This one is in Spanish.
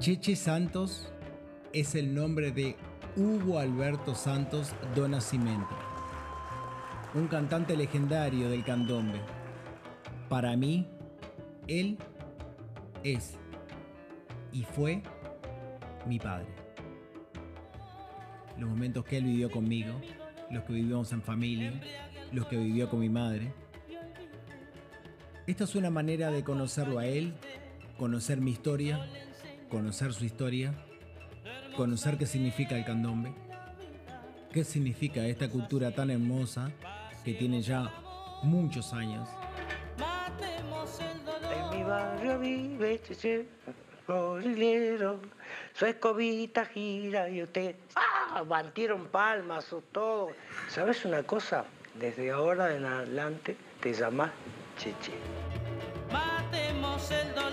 Cheche Santos es el nombre de Hugo Alberto Santos do Nascimento, un cantante legendario del candombe. Para mí, él es y fue mi padre. Los momentos que él vivió conmigo, los que vivimos en familia, los que vivió con mi madre. Esta es una manera de conocerlo a él, conocer mi historia conocer su historia, conocer qué significa el candombe, qué significa esta cultura tan hermosa que tiene ya muchos años. En mi barrio vive Cheche, su escobita gira y usted, ¡ah! Bantieron palmas todo. ¿Sabes una cosa? Desde ahora en adelante te chichi. Matemos el dolor.